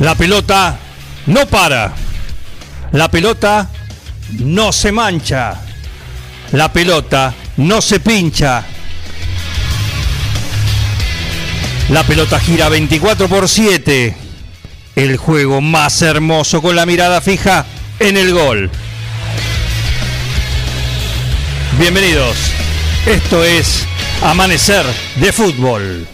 La pelota no para. La pelota no se mancha. La pelota no se pincha. La pelota gira 24 por 7. El juego más hermoso con la mirada fija en el gol. Bienvenidos. Esto es Amanecer de Fútbol.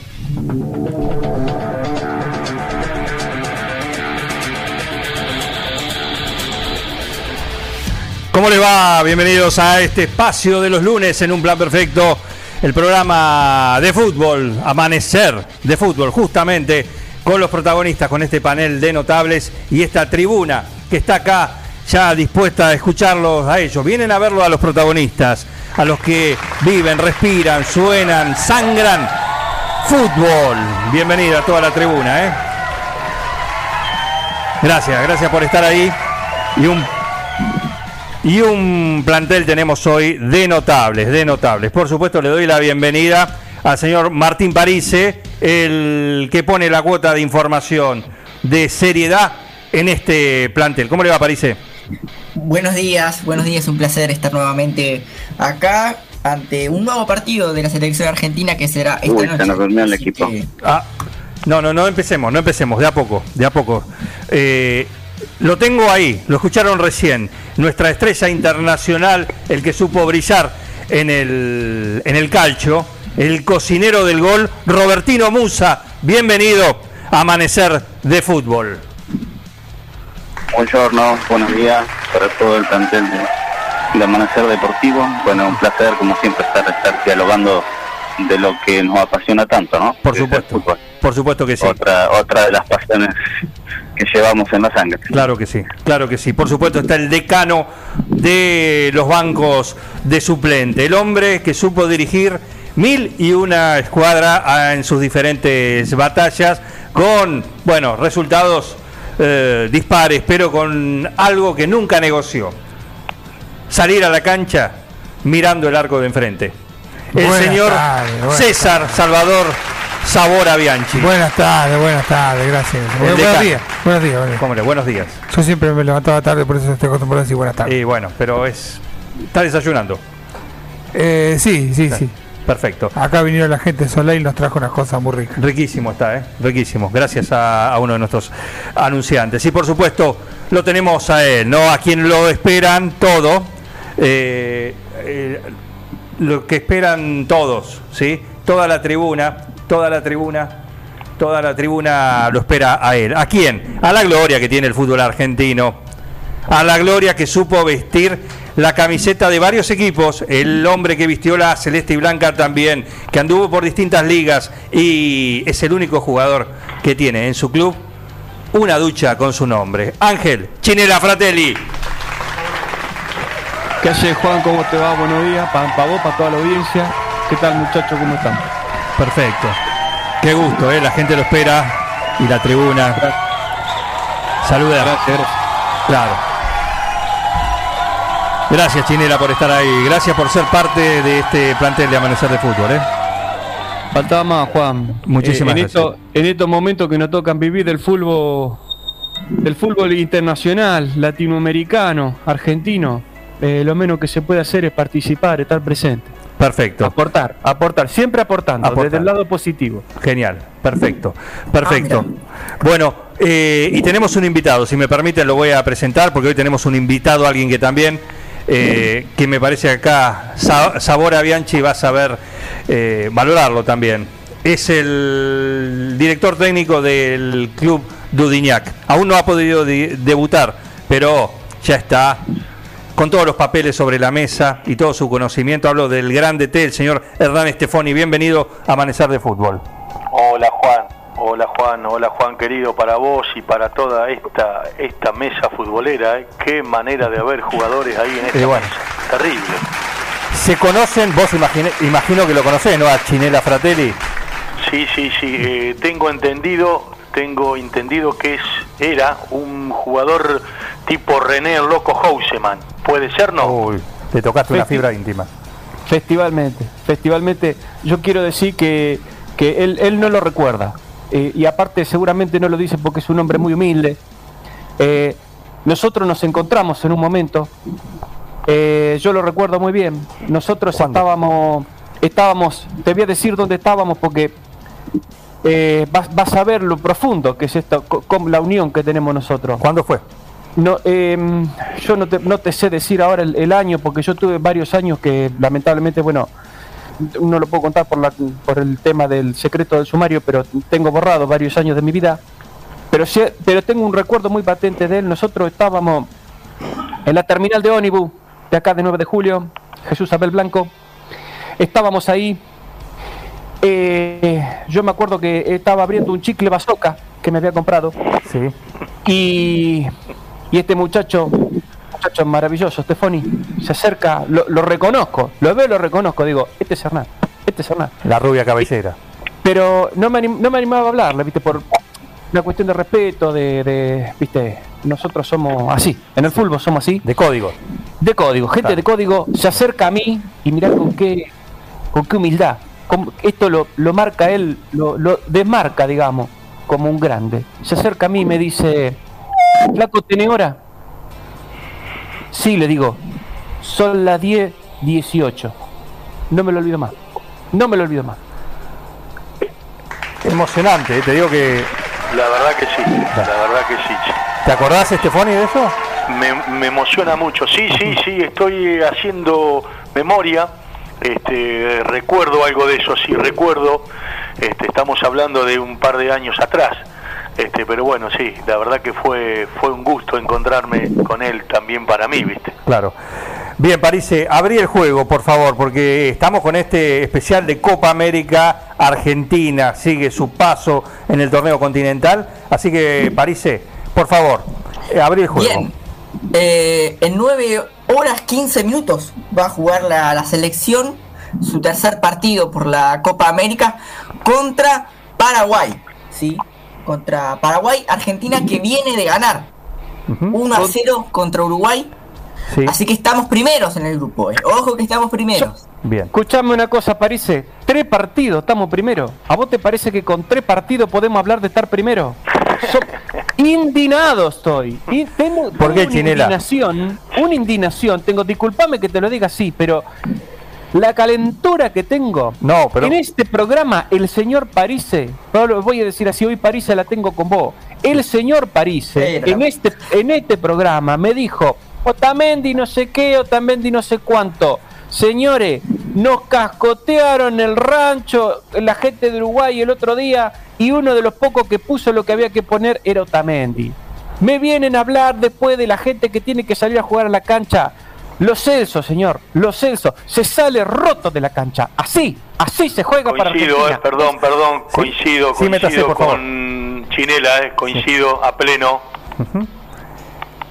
¿Cómo les va? Bienvenidos a este espacio de los lunes en un plan perfecto. El programa de fútbol, Amanecer de Fútbol, justamente con los protagonistas, con este panel de notables y esta tribuna que está acá ya dispuesta a escucharlos a ellos. Vienen a verlo a los protagonistas, a los que viven, respiran, suenan, sangran. Fútbol. Bienvenida a toda la tribuna, ¿eh? Gracias, gracias por estar ahí. Y un y un plantel tenemos hoy de notables, de notables. Por supuesto, le doy la bienvenida al señor Martín Parise, el que pone la cuota de información de seriedad en este plantel. ¿Cómo le va, Parise? Buenos días, buenos días, un placer estar nuevamente acá ante un nuevo partido de la selección argentina que será esta Uy, noche. se nos el equipo. que- Ah, no, no, no empecemos, no empecemos, de a poco, de a poco. Eh, lo tengo ahí, lo escucharon recién. Nuestra estrella internacional, el que supo brillar en el, en el calcio, el cocinero del gol, Robertino Musa. Bienvenido a Amanecer de Fútbol. Buongiorno, buenos días para todo el plantel de, de Amanecer Deportivo. Bueno, un placer, como siempre, estar, estar dialogando de lo que nos apasiona tanto, ¿no? Por supuesto, por supuesto que sí. Otra, otra de las pasiones que llevamos en la sangre. Claro que sí, claro que sí. Por supuesto está el decano de los bancos de suplente, el hombre que supo dirigir mil y una escuadra en sus diferentes batallas con, bueno, resultados eh, dispares, pero con algo que nunca negoció. Salir a la cancha mirando el arco de enfrente. El Buenas señor César Salvador Sabora Bianchi. Buenas tardes, buenas tardes, gracias. Buenos días, buenos días. buenos días. Yo siempre me levantaba tarde, por eso estoy acostumbrado a decir buenas tardes. Y bueno, pero es. Está desayunando. Eh, sí, sí, sí. Perfecto. Acá vinieron la gente de Soleil y nos trajo unas cosas muy ricas. Riquísimo está, ¿eh? Riquísimo. Gracias a, a uno de nuestros anunciantes. Y por supuesto, lo tenemos a él, ¿no? A quien lo esperan todo. eh, eh, lo que esperan todos, ¿sí? Toda la tribuna, toda la tribuna, toda la tribuna lo espera a él. ¿A quién? A la gloria que tiene el fútbol argentino. a la gloria que supo vestir la camiseta de varios equipos, el hombre que vistió la celeste y blanca también, que anduvo por distintas ligas y es el único jugador que tiene en su club una ducha con su nombre. Ángel Chinela Fratelli. ¿Qué haces, Juan? ¿Cómo te va? Buenos días. Para vos, para toda la audiencia. ¿Qué tal, muchachos? ¿Cómo están? Perfecto. Qué gusto, ¿eh? la gente lo espera y la tribuna. Saluda. Gracias, gracias. Claro. Gracias, Chinela, por estar ahí. Gracias por ser parte de este plantel de Amanecer de Fútbol. ¿eh? Faltaba más, Juan. Muchísimas Eh, en gracias. esto- en estos momentos que nos tocan vivir del fútbol, del fútbol internacional, latinoamericano, argentino, eh, lo menos que se puede hacer es participar, estar presente. Perfecto. Aportar, aportar, siempre aportando, Aportar. desde el lado positivo. Genial, perfecto, perfecto. Ah, Bueno, eh, y tenemos un invitado, si me permiten lo voy a presentar, porque hoy tenemos un invitado, alguien que también, eh, que me parece acá, Sa- Sabora Bianchi va a saber eh, valorarlo también. Es el director técnico del club Dudignac. Aún no ha podido di- debutar, pero ya está con todos los papeles sobre la mesa y todo su conocimiento. Hablo del grande T, el señor Hernán Estefoni. Bienvenido a Amanecer de Fútbol. Hola Juan, hola Juan, hola Juan querido, para vos y para toda esta esta mesa futbolera, ¿eh? qué manera de haber jugadores ahí en esta Y bueno. mesa, terrible. Se conocen, vos imagine- imagino que lo conocés, ¿no? A Chinela Fratelli. Sí, sí, sí, eh, tengo entendido, tengo entendido que es era un jugador tipo René Loco Houseman, ¿puede ser no? Uy, te tocaste una fibra íntima. Festivalmente, festivalmente, yo quiero decir que, que él, él no lo recuerda. eh, y aparte seguramente no lo dice porque es un hombre muy humilde. Eh, nosotros nos encontramos en un momento, eh, yo lo recuerdo muy bien, nosotros estábamos, estábamos, te voy a decir dónde estábamos porque vas, vas, a ver lo profundo que es esto, con la unión que tenemos nosotros. ¿Cuándo fue? No, em, yo no te, no te, sé decir ahora el, año porque yo tuve varios años que lamentablemente, bueno, no lo puedo contar por, la, por el tema del secreto del sumario, pero tengo borrado varios años de mi vida. Pero, pero tengo un recuerdo muy patente de él. Nosotros estábamos en la terminal de Ónibus, de acá de 9 de julio, Jesús Abel Blanco. Estábamos ahí. Eh, yo me acuerdo que estaba abriendo un chicle bazooka que me había comprado. Sí. Y, y este muchacho muchacho maravilloso, Stefani, se acerca, lo, reconozco, lo veo, lo reconozco, digo, este es Hernán, este es Hernán. La rubia cabellera. Pero no me, no me animaba a hablarle, viste, por una cuestión de respeto, de, viste, nosotros somos así, en el fútbol somos así. De código. De código, gente de código se acerca a mí y mirá con qué, con qué humildad. esto lo, lo marca él, lo, lo desmarca, digamos, como un grande. Se acerca a mí y me dice, Flaco, ¿tiene hora? Sí, le digo, son las 10, 18. No me lo olvido más. No me lo olvido más. Emocionante, ¿eh? te digo que... La verdad que sí, la verdad que sí. ¿Te acordás, Estefoni, de eso? Me, emociona mucho. Sí, sí, sí, estoy haciendo memoria. Este, recuerdo algo de eso, sí, recuerdo. Este, estamos hablando de un par de años atrás. Este, pero bueno, sí, la verdad que fue, fue un gusto encontrarme con él también para mí, ¿viste? Claro. Bien, París, abrí el juego, por favor, porque estamos con este especial de Copa América. Argentina sigue su paso en el torneo continental. Así que, París, por favor, eh, abrí el juego. Bien. Eh, en 9 horas 15 minutos va a jugar la, la selección su tercer partido por la Copa América contra Paraguay. ¿sí? Contra Paraguay, Argentina que viene de ganar 1 a 0 contra Uruguay. Así que estamos primeros en el grupo. Eh. Ojo que estamos primeros. Bien. Escuchame una cosa, parece. Tres partidos, estamos primero. ¿A vos te parece que con tres partidos podemos hablar de estar primero? indignado estoy. Y tengo, ¿Por qué, una indignación, una indignación. Tengo, discúlpame que te lo diga así, pero la calentura que tengo. No, pero... En este programa, el señor Parise, voy a decir así, hoy Parise la tengo con vos. El señor Parise, en este, en este programa, me dijo, Otamendi no sé qué, Otamendi no sé cuánto. Señores, nos cascotearon el rancho, la gente de Uruguay el otro día, y uno de los pocos que puso lo que había que poner era Otamendi. Me vienen a hablar después de la gente que tiene que salir a jugar a la cancha los Celso, señor, los Celso, se sale roto de la cancha. Así, así se juega para Argentina. Eh, perdón, perdón, coincido, coincido con Chinela, eh, coincido a pleno.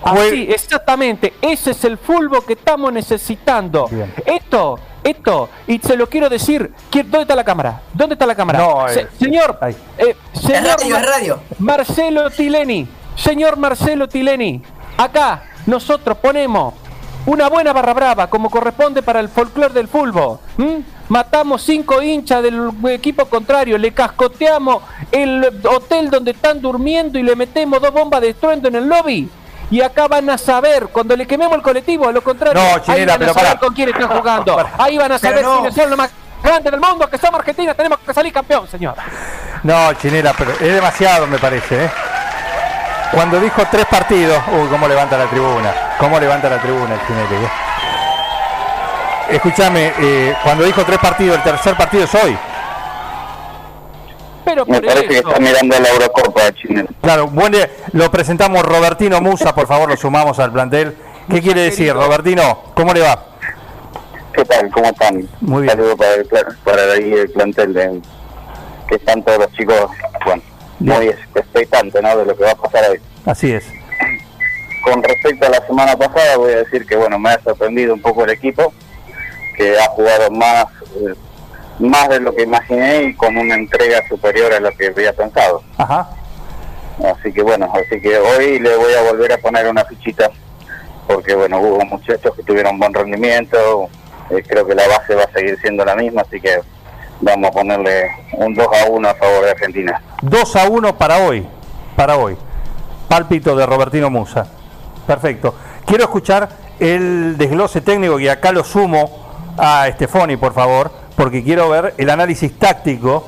Así, exactamente, ese es el fútbol que estamos necesitando. Esto, esto, y se lo quiero decir, ¿dónde está la cámara? ¿Dónde está la cámara? No, eh, señor, eh, señor radio. Marcelo Tileni, señor Marcelo Tileni, acá nosotros ponemos una buena barra brava, como corresponde para el folclore del fútbol. Matamos cinco hinchas del equipo contrario, le cascoteamos el hotel donde están durmiendo y le metemos dos bombas de estruendo en el lobby. Y acá van a saber, cuando le quememos el colectivo, a lo contrario, ahí van a saber con quién están jugando. Ahí van a saber quiénes son los más grandes del mundo, que somos Argentina, tenemos que salir campeón, señor. No, Chinera, pero es demasiado, me parece, ¿eh? Cuando dijo tres partidos, uy, cómo levanta la tribuna, cómo levanta la tribuna el Chinete. ¿eh? Escúchame, eh, cuando dijo tres partidos, el tercer partido es hoy. Pero Me parece que está mirando la Eurocopa Chinete. Claro, bueno, lo presentamos Robertino Musa, por favor, lo sumamos al plantel. ¿Qué quiere decir, Robertino? ¿Cómo le va? ¿Qué tal? ¿Cómo están? Muy bien. Saludos para el, para el plantel de, que están todos los chicos, muy expectante ¿no? de lo que va a pasar hoy. Así es. Con respecto a la semana pasada, voy a decir que bueno me ha sorprendido un poco el equipo, que ha jugado más, eh, más de lo que imaginé y con una entrega superior a lo que había pensado. Ajá. Así que bueno, así que hoy le voy a volver a poner una fichita, porque bueno, hubo muchachos que tuvieron buen rendimiento, eh, creo que la base va a seguir siendo la misma, así que vamos a ponerle un 2 a 1 a favor de Argentina. 2 a 1 para hoy, para hoy. Pálpito de Robertino Musa. Perfecto. Quiero escuchar el desglose técnico y acá lo sumo a Estefoni, por favor, porque quiero ver el análisis táctico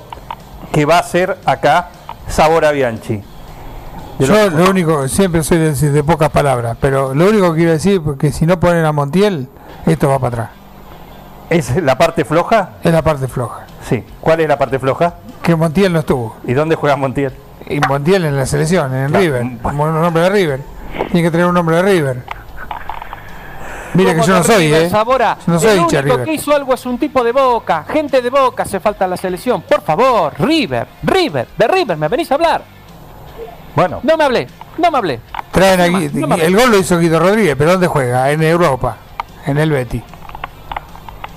que va a hacer acá Sabora Bianchi. Yo lo único, siempre soy de, de pocas palabras, pero lo único que quiero decir es que si no ponen a Montiel, esto va para atrás. ¿Es la parte floja? Es la parte floja. Sí. ¿Cuál es la parte floja? Que Montiel no estuvo. ¿Y dónde juega Montiel? Y Montiel en la selección, en River, como un hombre de River. Tiene que tener un nombre de River. Mira que yo no soy, ¿eh? Sabora, no soy el único River. que hizo algo es un tipo de boca. Gente de boca hace falta la selección. Por favor, River, River, de River, ¿me venís a hablar? Bueno. No me hablé, no me hablé. Traen aquí, no el gol lo hizo Guido Rodríguez, pero ¿dónde juega? En Europa, en el Betty.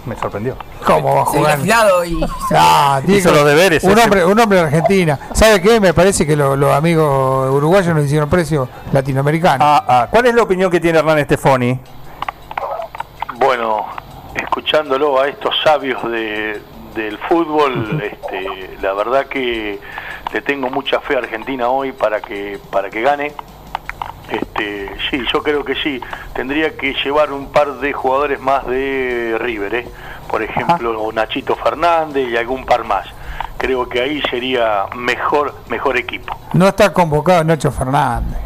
Me sorprendió. ¿Cómo va a jugar? afilado y. Ah, tiene Hizo los deberes Un hombre, un hombre de Argentina. ¿Sabe qué? Me parece que lo- los amigos uruguayos nos hicieron precio latinoamericano. Ah, ah. ¿Cuál es la opinión que tiene Hernán Estefoni? Bueno, escuchándolo a estos sabios de, del fútbol, este, la verdad que le tengo mucha fe a Argentina hoy para que para que gane. Este, sí, yo creo que sí. Tendría que llevar un par de jugadores más de River, ¿eh? Por ejemplo Nachito Fernández y algún par más. Creo que ahí sería mejor mejor equipo. No está convocado Nacho Fernández.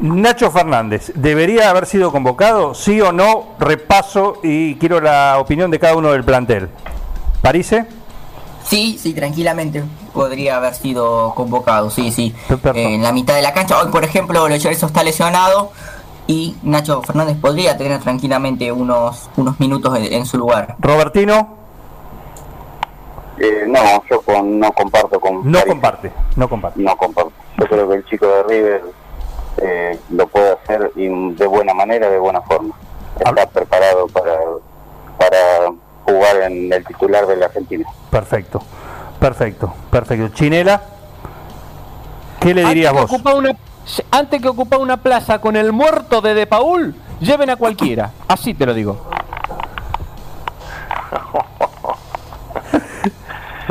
Nacho Fernández, ¿debería haber sido convocado? ¿Sí o no? Repaso y quiero la opinión de cada uno del plantel. ¿Parise? Sí, sí, tranquilamente podría haber sido convocado, sí, sí. Eh, en la mitad de la cancha. Hoy, por ejemplo, Lo Celso está lesionado y Nacho Fernández podría tener tranquilamente unos, unos minutos en, en su lugar. ¿Robertino? Eh, no, yo con- no comparto con No París. comparte, no comparte. No comparto. Yo creo que el chico de River eh, lo puede hacer y de buena manera, de buena forma. Está preparado para, para jugar en el titular de la Argentina. Perfecto, perfecto, perfecto. Chinela, ¿qué le dirías vos? Que ocupa una, antes que ocupar una plaza con el muerto de De Paul, lleven a cualquiera. Así te lo digo.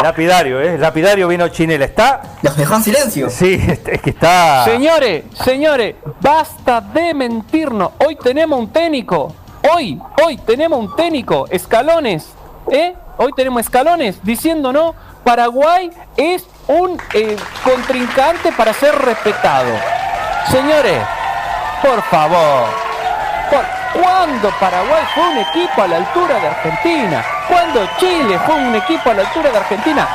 Lapidario, ¿eh? Lapidario vino Chinela. ¿Está? Los dejó en silencio. Sí, es que está... Señores, señores, basta de mentirnos. Hoy tenemos un técnico. Hoy, hoy tenemos un técnico. Escalones. ¿Eh? Hoy tenemos escalones diciéndonos Paraguay es un eh, contrincante para ser respetado. Señores, por favor. Por- ¿Cuándo Paraguay fue un equipo a la altura de Argentina? ¿Cuándo Chile fue un equipo a la altura de Argentina?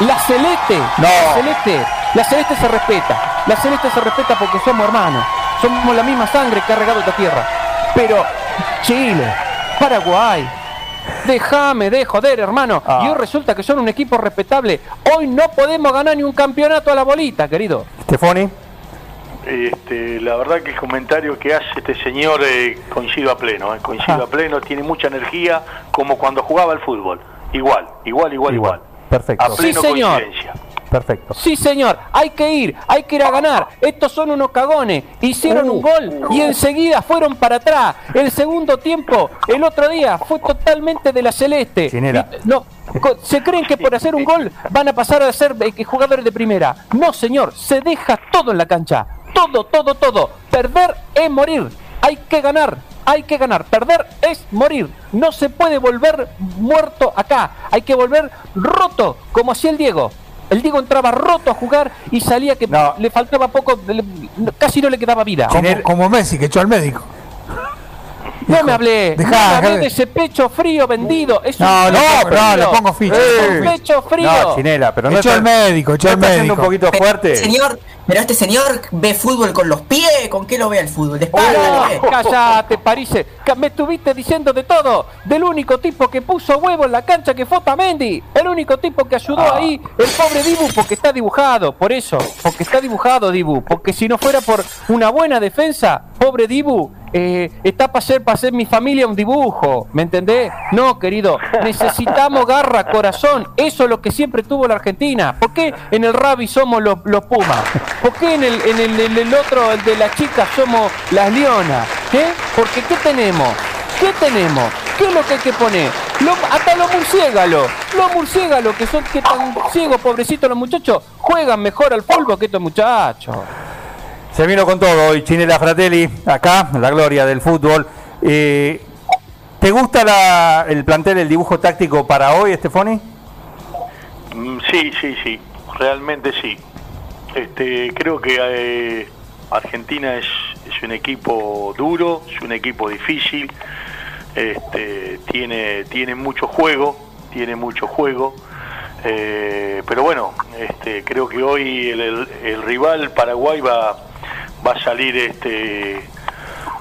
La Celeste, No. la Celeste, la Celeste se respeta. La Celeste se respeta porque somos hermanos. Somos la misma sangre que ha regado esta tierra. Pero Chile, Paraguay, déjame de joder, hermano. Ah. Y hoy resulta que son un equipo respetable. Hoy no podemos ganar ni un campeonato a la bolita, querido. Stefani, Este, la verdad que el comentario que hace este señor eh, coincido a pleno, eh, coincido Ajá. a pleno, tiene mucha energía como cuando jugaba al fútbol. Igual, igual, igual, igual. Perfecto, A pleno Sí, señor. perfecto. Sí, señor, hay que ir, hay que ir a ganar. Estos son unos cagones. Hicieron un gol y enseguida fueron para atrás. El segundo tiempo, el otro día, fue totalmente de la celeste. Y- No, co- se creen que por hacer un gol van a pasar a ser eh, jugadores de primera. No, señor, se deja todo en la cancha. Todo, todo, todo. Perder es morir. Hay que ganar. Hay que ganar. Perder es morir. No se puede volver muerto acá. Hay que volver roto, como hacía el Diego. El Diego entraba roto a jugar y salía que No. le faltaba poco, le- casi no le quedaba vida. Como, como Messi, que echó al médico. No me hablé, Dejá, no me hablé dejá. de ese pecho frío vendido. Es un No, pecho le pongo- no, le pongo ficha, le un pecho frío. No, Chinela, pero no echó al médico, echó ¿no al siendo un médico. poquito Pero fuerte. señor, pero este señor ve fútbol con los pies, ¿con qué lo ve el fútbol? De espalda. No, cállate, Parise. Me estuviste diciendo de todo. Del único tipo que puso huevo en la cancha que fue Otamendi. El único tipo que ayudó Ah. ahí, el pobre Dibu, porque está dibujado. Por eso, porque está dibujado Dibu. Porque si no fuera por una buena defensa, pobre Dibu, eh, está para hacer, para hacer mi familia un dibujo. ¿Me entendés? No, querido. Necesitamos garra, corazón. Eso es lo que siempre tuvo la Argentina. ¿Por qué en el rugby somos los, los Pumas? ¿Por qué en el, en el, en el otro, el de las chicas, somos las leonas? ¿Eh? Porque ¿qué tenemos? ¿Qué tenemos? ¿Qué es lo que hay que poner? hasta los murciélagos, los murciélagos que son que tan ciegos, pobrecitos los muchachos, juegan mejor al fútbol que estos muchachos. Se vino con todo hoy, Chinela Fratelli, acá, la gloria del fútbol. Eh, ¿Te gusta el plantel, el dibujo táctico para hoy, Estefoni? Mm, sí, sí, sí, realmente sí. Este, creo que eh, Argentina es, es, un equipo duro, es un equipo difícil, este, tiene, tiene mucho juego, tiene mucho juego. Eh, pero bueno, este, creo que hoy el, rival Paraguay va va a salir este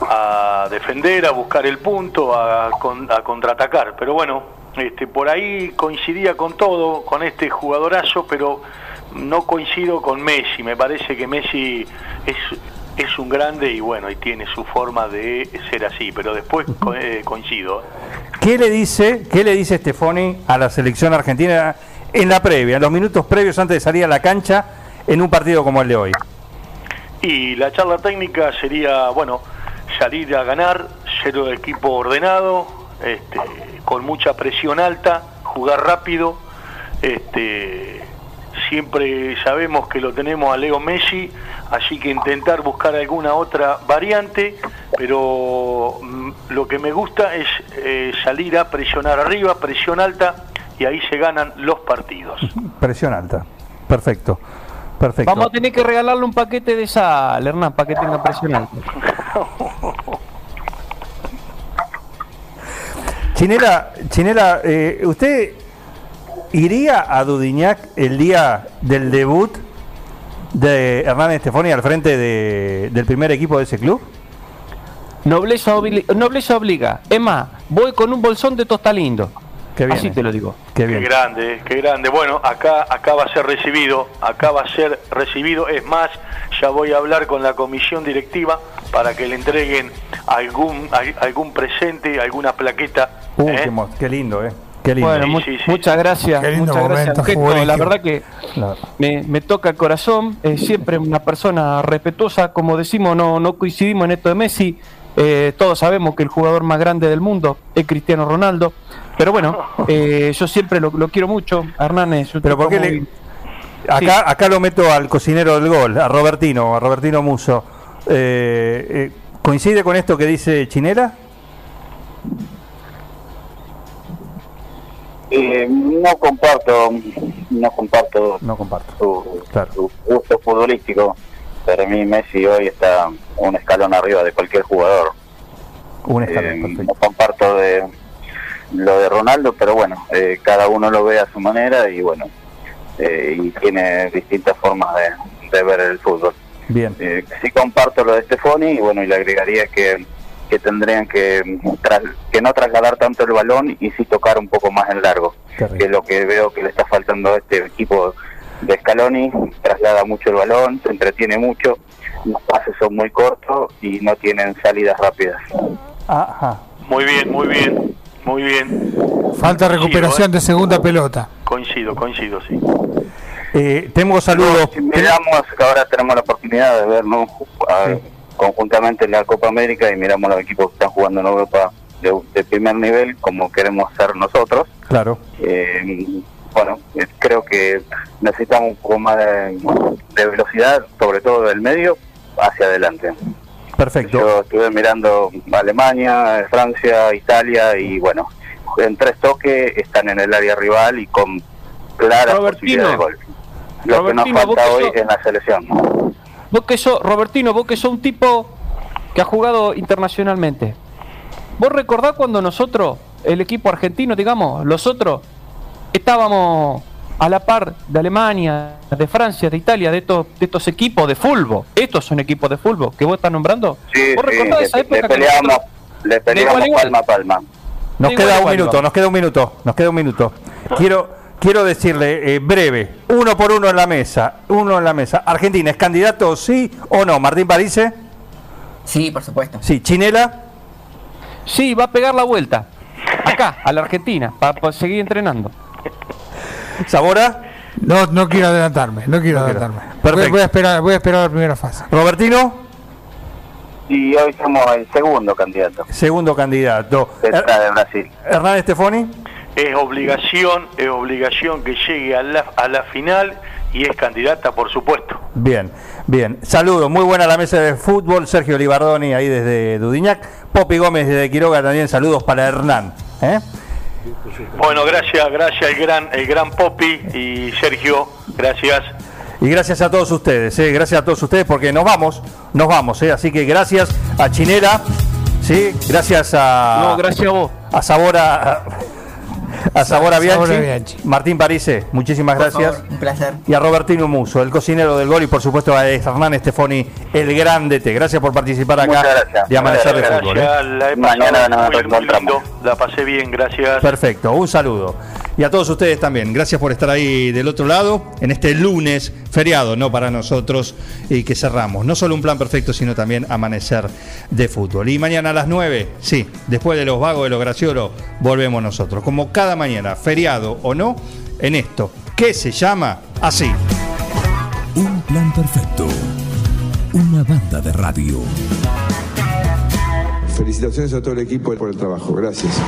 a defender, a buscar el punto, a, a contraatacar. Pero bueno, este, por ahí coincidía con todo, con este jugadorazo, pero no coincido con Messi. Me parece que Messi es, es un grande y bueno, y tiene su forma de ser así, pero después eh, coincido. ¿Qué le dice, qué le dice Stefani a la selección argentina en la previa, en los minutos previos antes de salir a la cancha en un partido como el de hoy? Y la charla técnica sería, bueno, salir a ganar, ser un equipo ordenado, este, con mucha presión alta, jugar rápido. Este, siempre sabemos que lo tenemos a Leo Messi, así que intentar buscar alguna otra variante, pero mm, lo que me gusta es eh, salir a presionar arriba, presión alta, y ahí se ganan los partidos. Presión alta, perfecto. Vamos a tener que regalarle un paquete de sal, Hernán, para que tenga presión alta. Chinela, Chinela eh, ¿usted iría a Dudignac el día del debut de Hernán Estefoni al frente del primer equipo de ese club? Nobleza, nobleza obliga. Es más, voy con un bolsón de tostalindo. Así te lo digo. Qué, grande, qué grande. Bueno, acá, acá va a ser recibido, acá va a ser recibido. Es más, ya voy a hablar con la comisión directiva para que le entreguen algún, algún presente, alguna plaqueta. Uh, ¿eh? qué, lindo, ¿eh? Qué lindo. Bueno, muchas gracias. muchas gracias. la verdad que me, toca el corazón. siempre una persona respetuosa. Como decimos, no, no coincidimos en esto de Messi. Eh, todos sabemos que el jugador más grande del mundo es Cristiano Ronaldo. Pero bueno, eh, yo siempre lo, quiero mucho. Hernán Pero ¿por qué Acá, acá lo meto al cocinero del gol, a Robertino, a Robertino Muso. Eh, ¿Coincide con esto que dice Chinera? no comparto, no comparto, no comparto su, gusto futbolístico. Para mí Messi hoy está un escalón arriba de cualquier jugador. Un escalón, eh, No comparto de lo de Ronaldo, pero bueno, eh, cada uno lo ve a su manera y bueno, eh, y tiene distintas formas de, ver el fútbol. Bien. sí comparto lo de Stefani y bueno, y le agregaría que, que tendrían que, que no trasladar tanto el balón y sí tocar un poco más en largo, que es lo que veo que le está faltando a este equipo de Scaloni, traslada mucho el balón, se entretiene mucho, los pases son muy cortos y no tienen salidas rápidas. Ajá. Muy bien, muy bien, muy bien. Falta recuperación ¿eh? de segunda pelota. Coincido, coincido, sí. Eh, tengo saludos. miramos, ahora tenemos la oportunidad de vernos conjuntamente en la Copa América y miramos los equipos que están jugando en Europa de, primer nivel como queremos ser nosotros. Claro. Eh, bueno, eh, creo que necesitamos un poco más de, velocidad, sobre todo del medio, hacia adelante. Perfecto. Yo estuve mirando Alemania, Francia, Italia y bueno, en tres toques están en el área rival y con clara posibilidad de gol. Lo que nos falta hoy en la selección. Vos que sos, Robertino, vos que sos un tipo que ha jugado internacionalmente. ¿Vos recordás cuando nosotros, el equipo argentino, digamos, los otros, estábamos a la par de Alemania, de Francia, de Italia, de estos, de estos equipos de fútbol. Estos son equipos de fútbol que vos estás nombrando. Sí, ¿Vos recordás esa época? Le peleamos, le peleamos palma a palma. Nos queda un minuto, nos queda un minuto, nos queda un minuto. Quiero, quiero decirle eh, breve, uno por uno en la mesa, uno en la mesa. Argentina, ¿es candidato sí o no? Martín Parise. Sí, por supuesto. Sí, Chinela. Sí, va a pegar la vuelta. Acá, a la Argentina, para seguir entrenando. ¿Sabora? No, no quiero adelantarme, no quiero adelantarme. Voy, a esperar, voy a esperar la primera fase. ¿Robertino? Y hoy somos el segundo candidato. Segundo candidato. de Brasil. ¿Hernán Estefoni? Es obligación, es obligación que llegue a la, a la final y es candidata, por supuesto. Bien, bien. Saludos, muy buena la mesa de fútbol. Sergio Libardoni ahí desde Dudiñac. Popi Gómez desde Quiroga también. Saludos para Hernán. ¿eh? Bueno, gracias, gracias el gran, el gran Popi y Sergio, gracias. Y gracias a todos ustedes, ¿eh? gracias a todos ustedes porque nos vamos, nos vamos, ¿eh? así que gracias a Chinera, ¿sí? gracias a... No, gracias a vos. A Sabora... A Sabora Bianchi, Martín Parise, muchísimas gracias. un placer. Y a Robertino Muso, el cocinero del gol, y por supuesto a Hernán Estefoni, el grande T. Gracias por participar acá de Amanecer de Fútbol. ¿eh? La, Mañana no, la pasé bien, gracias. Perfecto, un saludo. Y a todos ustedes también, gracias por estar ahí del otro lado, en este lunes feriado, ¿no? Para nosotros, y que cerramos. No solo un plan perfecto, sino también Amanecer de Fútbol. Y mañana a las 9, sí, después de los vagos de los graciolos, volvemos nosotros. Como cada mañana, feriado o no, en esto, que se llama así. Un plan perfecto. Una banda de radio. Felicitaciones a todo el equipo por el trabajo. Gracias.